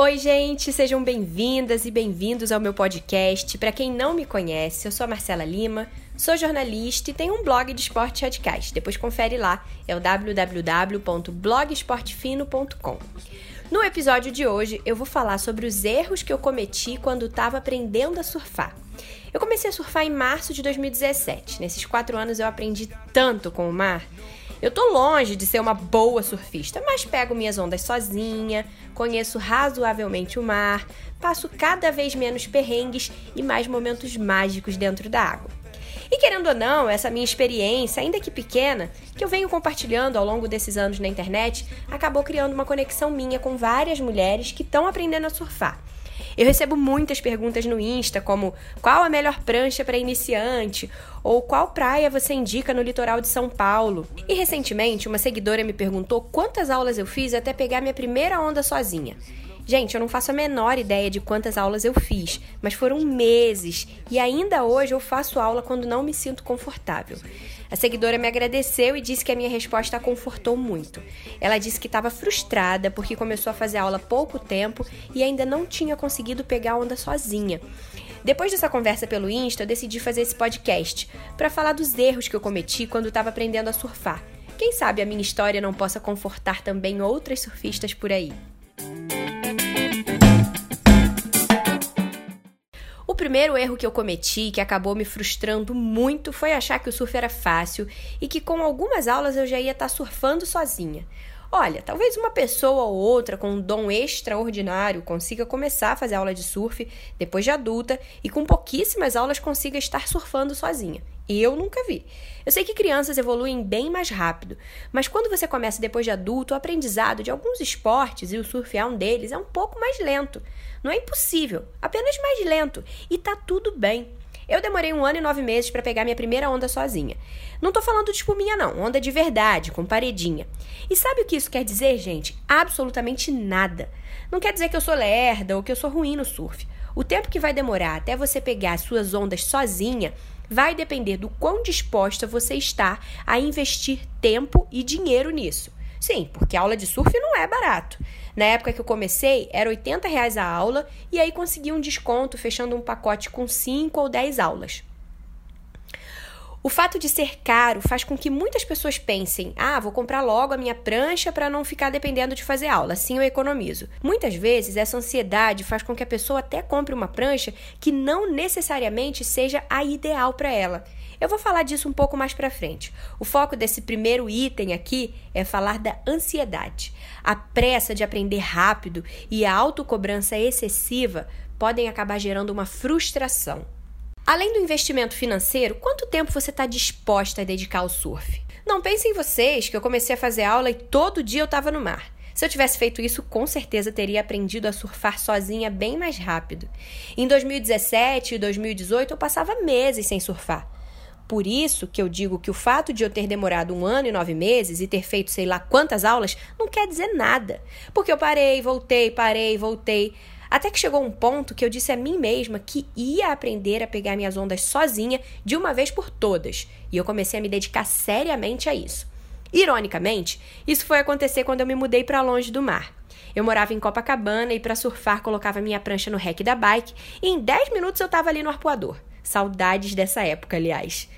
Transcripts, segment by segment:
Oi, gente, sejam bem-vindas e bem-vindos ao meu podcast. Para quem não me conhece, eu sou a Marcela Lima, sou jornalista e tenho um blog de esportes radicais. Depois confere lá, é o www.blogesportefino.com. No episódio de hoje, eu vou falar sobre os erros que eu cometi quando estava aprendendo a surfar. Eu comecei a surfar em março de 2017. Nesses quatro anos eu aprendi tanto com o mar eu tô longe de ser uma boa surfista, mas pego minhas ondas sozinha, conheço razoavelmente o mar, passo cada vez menos perrengues e mais momentos mágicos dentro da água. E querendo ou não, essa minha experiência, ainda que pequena, que eu venho compartilhando ao longo desses anos na internet, acabou criando uma conexão minha com várias mulheres que estão aprendendo a surfar. Eu recebo muitas perguntas no Insta, como qual a melhor prancha para iniciante? Ou qual praia você indica no litoral de São Paulo? E recentemente, uma seguidora me perguntou quantas aulas eu fiz até pegar minha primeira onda sozinha. Gente, eu não faço a menor ideia de quantas aulas eu fiz, mas foram meses e ainda hoje eu faço aula quando não me sinto confortável. A seguidora me agradeceu e disse que a minha resposta a confortou muito. Ela disse que estava frustrada porque começou a fazer aula há pouco tempo e ainda não tinha conseguido pegar onda sozinha. Depois dessa conversa pelo Insta, eu decidi fazer esse podcast para falar dos erros que eu cometi quando estava aprendendo a surfar. Quem sabe a minha história não possa confortar também outras surfistas por aí. Primeiro erro que eu cometi, que acabou me frustrando muito, foi achar que o surf era fácil e que com algumas aulas eu já ia estar tá surfando sozinha. Olha, talvez uma pessoa ou outra com um dom extraordinário consiga começar a fazer aula de surf depois de adulta e com pouquíssimas aulas consiga estar surfando sozinha. Eu nunca vi. Eu sei que crianças evoluem bem mais rápido, mas quando você começa depois de adulto, o aprendizado de alguns esportes, e o surf é um deles, é um pouco mais lento. Não é impossível, apenas mais lento. E tá tudo bem. Eu demorei um ano e nove meses para pegar minha primeira onda sozinha. Não tô falando de espuminha, não. Onda de verdade, com paredinha. E sabe o que isso quer dizer, gente? Absolutamente nada. Não quer dizer que eu sou lerda ou que eu sou ruim no surf. O tempo que vai demorar até você pegar as suas ondas sozinha vai depender do quão disposta você está a investir tempo e dinheiro nisso. Sim, porque aula de surf não é barato. Na época que eu comecei, era 80 reais a aula e aí consegui um desconto fechando um pacote com 5 ou 10 aulas. O fato de ser caro faz com que muitas pessoas pensem: ah, vou comprar logo a minha prancha para não ficar dependendo de fazer aula, assim eu economizo. Muitas vezes essa ansiedade faz com que a pessoa até compre uma prancha que não necessariamente seja a ideal para ela. Eu vou falar disso um pouco mais para frente. O foco desse primeiro item aqui é falar da ansiedade. A pressa de aprender rápido e a autocobrança excessiva podem acabar gerando uma frustração. Além do investimento financeiro, quanto tempo você está disposta a dedicar ao surf? Não pensem vocês que eu comecei a fazer aula e todo dia eu estava no mar. Se eu tivesse feito isso, com certeza teria aprendido a surfar sozinha bem mais rápido. Em 2017 e 2018 eu passava meses sem surfar. Por isso que eu digo que o fato de eu ter demorado um ano e nove meses e ter feito sei lá quantas aulas não quer dizer nada. Porque eu parei, voltei, parei, voltei. Até que chegou um ponto que eu disse a mim mesma que ia aprender a pegar minhas ondas sozinha de uma vez por todas, e eu comecei a me dedicar seriamente a isso. Ironicamente, isso foi acontecer quando eu me mudei para longe do mar. Eu morava em Copacabana e para surfar colocava minha prancha no rec da bike e em 10 minutos eu estava ali no arpoador. Saudades dessa época, aliás.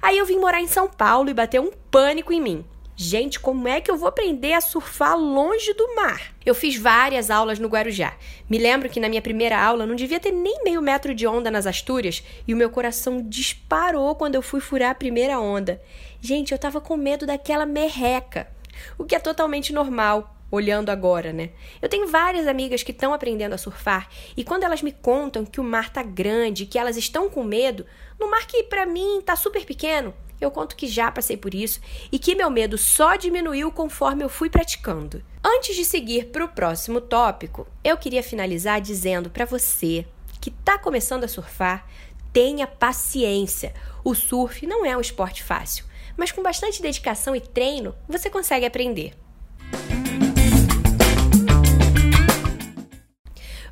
Aí eu vim morar em São Paulo e bateu um pânico em mim. Gente, como é que eu vou aprender a surfar longe do mar? Eu fiz várias aulas no Guarujá. Me lembro que na minha primeira aula não devia ter nem meio metro de onda nas Astúrias e o meu coração disparou quando eu fui furar a primeira onda. Gente, eu tava com medo daquela merreca, o que é totalmente normal olhando agora, né? Eu tenho várias amigas que estão aprendendo a surfar e quando elas me contam que o mar tá grande, que elas estão com medo, no mar que para mim tá super pequeno, eu conto que já passei por isso e que meu medo só diminuiu conforme eu fui praticando. Antes de seguir para o próximo tópico, eu queria finalizar dizendo para você que está começando a surfar, tenha paciência. O surf não é um esporte fácil, mas com bastante dedicação e treino você consegue aprender.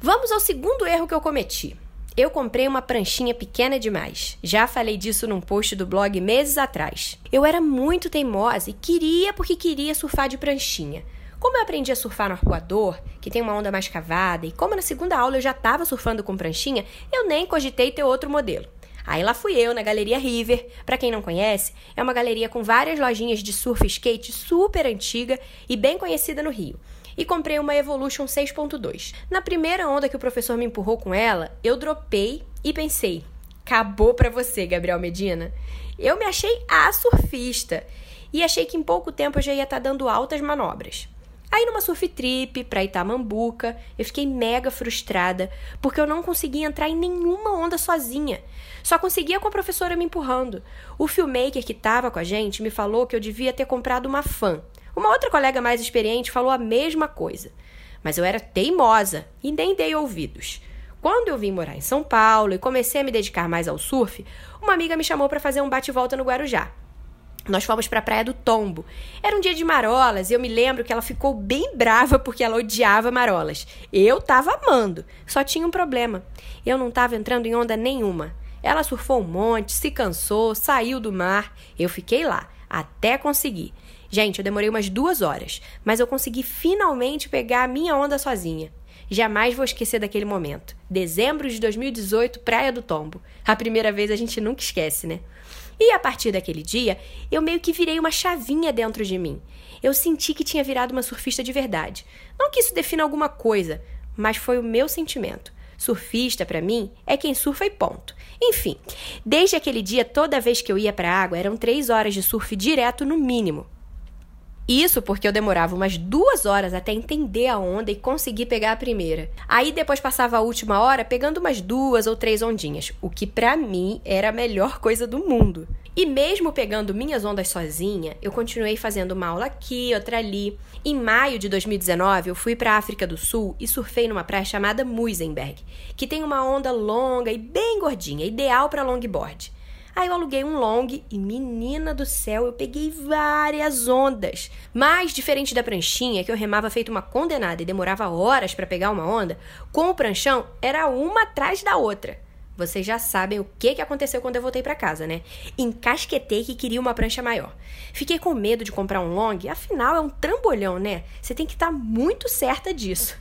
Vamos ao segundo erro que eu cometi. Eu comprei uma pranchinha pequena demais. Já falei disso num post do blog meses atrás. Eu era muito teimosa e queria porque queria surfar de pranchinha. Como eu aprendi a surfar no arcoador, que tem uma onda mais cavada, e como na segunda aula eu já estava surfando com pranchinha, eu nem cogitei ter outro modelo. Aí lá fui eu na Galeria River. Para quem não conhece, é uma galeria com várias lojinhas de surf e skate super antiga e bem conhecida no Rio. E comprei uma Evolution 6.2. Na primeira onda que o professor me empurrou com ela, eu dropei e pensei: acabou para você, Gabriel Medina. Eu me achei a surfista e achei que em pouco tempo eu já ia estar tá dando altas manobras. Aí numa surf trip pra Itamambuca, eu fiquei mega frustrada porque eu não conseguia entrar em nenhuma onda sozinha. Só conseguia com a professora me empurrando. O filmmaker que estava com a gente me falou que eu devia ter comprado uma fã. Uma outra colega mais experiente falou a mesma coisa. Mas eu era teimosa e nem dei ouvidos. Quando eu vim morar em São Paulo e comecei a me dedicar mais ao surf, uma amiga me chamou para fazer um bate-volta no Guarujá. Nós fomos para a Praia do Tombo. Era um dia de marolas e eu me lembro que ela ficou bem brava porque ela odiava marolas. Eu tava amando, só tinha um problema. Eu não tava entrando em onda nenhuma. Ela surfou um monte, se cansou, saiu do mar. Eu fiquei lá, até conseguir. Gente, eu demorei umas duas horas, mas eu consegui finalmente pegar a minha onda sozinha. Jamais vou esquecer daquele momento. Dezembro de 2018, Praia do Tombo. A primeira vez a gente nunca esquece, né? E a partir daquele dia, eu meio que virei uma chavinha dentro de mim. Eu senti que tinha virado uma surfista de verdade. Não que isso defina alguma coisa, mas foi o meu sentimento. Surfista, para mim, é quem surfa e ponto. Enfim, desde aquele dia, toda vez que eu ia para a água, eram três horas de surf direto no mínimo. Isso porque eu demorava umas duas horas até entender a onda e conseguir pegar a primeira. Aí depois passava a última hora pegando umas duas ou três ondinhas, o que para mim era a melhor coisa do mundo. E mesmo pegando minhas ondas sozinha, eu continuei fazendo uma aula aqui, outra ali. Em maio de 2019, eu fui para a África do Sul e surfei numa praia chamada Muizenberg, que tem uma onda longa e bem gordinha, ideal para longboard. Aí eu aluguei um long e, menina do céu, eu peguei várias ondas. Mas, diferente da pranchinha, que eu remava feito uma condenada e demorava horas para pegar uma onda, com o pranchão era uma atrás da outra. Vocês já sabem o que, que aconteceu quando eu voltei para casa, né? Encasquetei que queria uma prancha maior. Fiquei com medo de comprar um long, afinal é um trambolhão, né? Você tem que estar tá muito certa disso.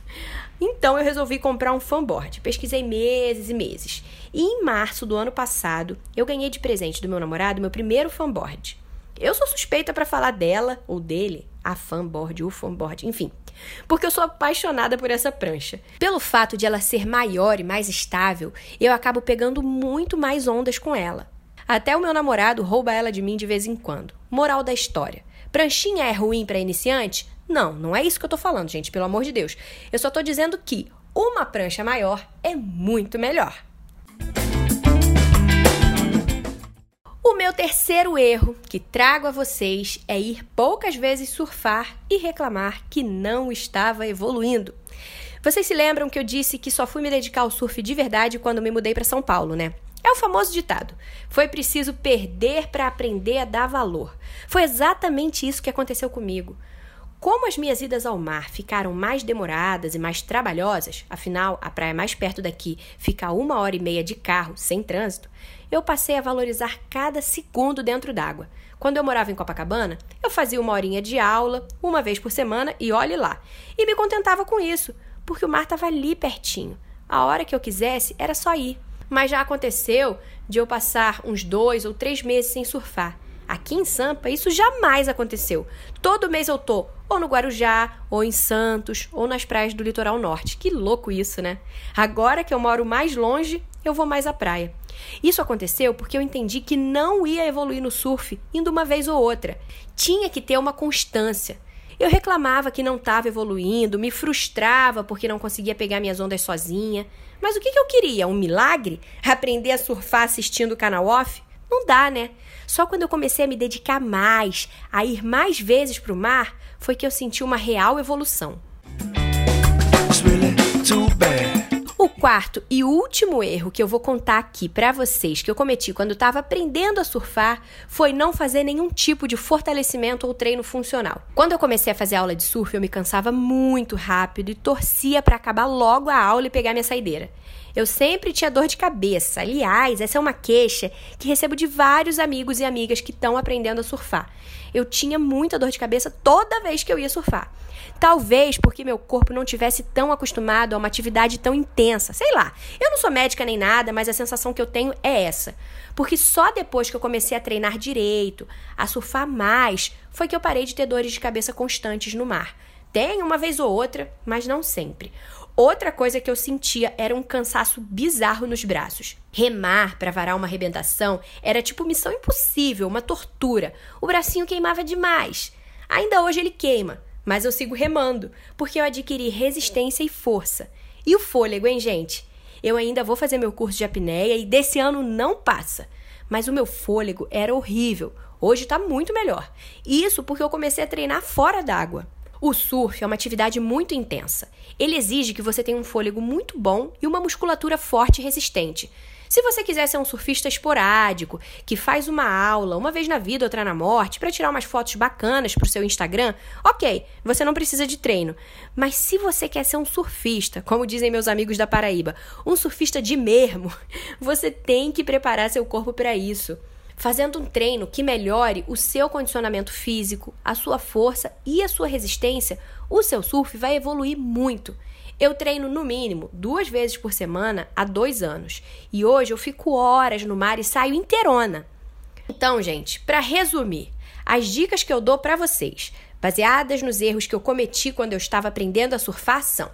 Então eu resolvi comprar um fanboard. Pesquisei meses e meses. E em março do ano passado, eu ganhei de presente do meu namorado meu primeiro fanboard. Eu sou suspeita para falar dela ou dele, a fanboard, o fanboard, enfim, porque eu sou apaixonada por essa prancha. Pelo fato de ela ser maior e mais estável, eu acabo pegando muito mais ondas com ela. Até o meu namorado rouba ela de mim de vez em quando. Moral da história: pranchinha é ruim para iniciante? Não, não é isso que eu tô falando, gente, pelo amor de Deus. Eu só tô dizendo que uma prancha maior é muito melhor. Meu terceiro erro que trago a vocês é ir poucas vezes surfar e reclamar que não estava evoluindo. Vocês se lembram que eu disse que só fui me dedicar ao surf de verdade quando me mudei para São Paulo, né? É o famoso ditado: foi preciso perder para aprender a dar valor. Foi exatamente isso que aconteceu comigo. Como as minhas idas ao mar ficaram mais demoradas e mais trabalhosas, afinal a praia mais perto daqui fica a uma hora e meia de carro, sem trânsito, eu passei a valorizar cada segundo dentro d'água. Quando eu morava em Copacabana, eu fazia uma horinha de aula, uma vez por semana, e olhe lá. E me contentava com isso, porque o mar estava ali pertinho. A hora que eu quisesse, era só ir. Mas já aconteceu de eu passar uns dois ou três meses sem surfar. Aqui em Sampa, isso jamais aconteceu. Todo mês eu tô ou no Guarujá, ou em Santos, ou nas praias do litoral norte. Que louco isso, né? Agora que eu moro mais longe, eu vou mais à praia. Isso aconteceu porque eu entendi que não ia evoluir no surf indo uma vez ou outra. Tinha que ter uma constância. Eu reclamava que não estava evoluindo, me frustrava porque não conseguia pegar minhas ondas sozinha. Mas o que, que eu queria? Um milagre? Aprender a surfar assistindo o canal off? Não dá, né? Só quando eu comecei a me dedicar mais, a ir mais vezes para o mar, foi que eu senti uma real evolução. O quarto e último erro que eu vou contar aqui para vocês que eu cometi quando estava aprendendo a surfar foi não fazer nenhum tipo de fortalecimento ou treino funcional. Quando eu comecei a fazer aula de surf, eu me cansava muito rápido e torcia para acabar logo a aula e pegar minha saideira. Eu sempre tinha dor de cabeça. Aliás, essa é uma queixa que recebo de vários amigos e amigas que estão aprendendo a surfar. Eu tinha muita dor de cabeça toda vez que eu ia surfar. Talvez porque meu corpo não tivesse tão acostumado a uma atividade tão intensa. Sei lá. Eu não sou médica nem nada, mas a sensação que eu tenho é essa. Porque só depois que eu comecei a treinar direito, a surfar mais, foi que eu parei de ter dores de cabeça constantes no mar. Tem uma vez ou outra, mas não sempre. Outra coisa que eu sentia era um cansaço bizarro nos braços. Remar para varar uma arrebentação era tipo missão impossível, uma tortura. O bracinho queimava demais. Ainda hoje ele queima, mas eu sigo remando, porque eu adquiri resistência e força. E o fôlego, hein, gente? Eu ainda vou fazer meu curso de apneia e desse ano não passa. Mas o meu fôlego era horrível. Hoje tá muito melhor. Isso porque eu comecei a treinar fora d'água. O surf é uma atividade muito intensa. Ele exige que você tenha um fôlego muito bom e uma musculatura forte e resistente. Se você quiser ser um surfista esporádico, que faz uma aula uma vez na vida, outra na morte, para tirar umas fotos bacanas para o seu Instagram, ok, você não precisa de treino. Mas se você quer ser um surfista, como dizem meus amigos da Paraíba, um surfista de mesmo, você tem que preparar seu corpo para isso fazendo um treino que melhore o seu condicionamento físico, a sua força e a sua resistência, o seu surf vai evoluir muito. Eu treino no mínimo duas vezes por semana há dois anos e hoje eu fico horas no mar e saio inteirona. Então, gente, para resumir, as dicas que eu dou para vocês, baseadas nos erros que eu cometi quando eu estava aprendendo a surfar, são: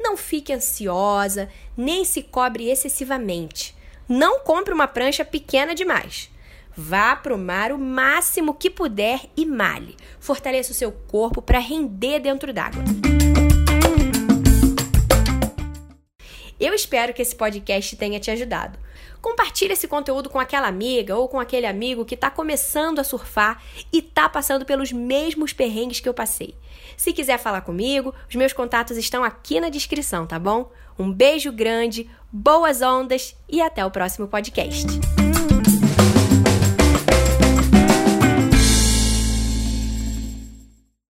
não fique ansiosa, nem se cobre excessivamente. Não compre uma prancha pequena demais. Vá para o mar o máximo que puder e male. Fortaleça o seu corpo para render dentro d'água. Eu espero que esse podcast tenha te ajudado. Compartilhe esse conteúdo com aquela amiga ou com aquele amigo que está começando a surfar e está passando pelos mesmos perrengues que eu passei. Se quiser falar comigo, os meus contatos estão aqui na descrição, tá bom? Um beijo grande, boas ondas e até o próximo podcast.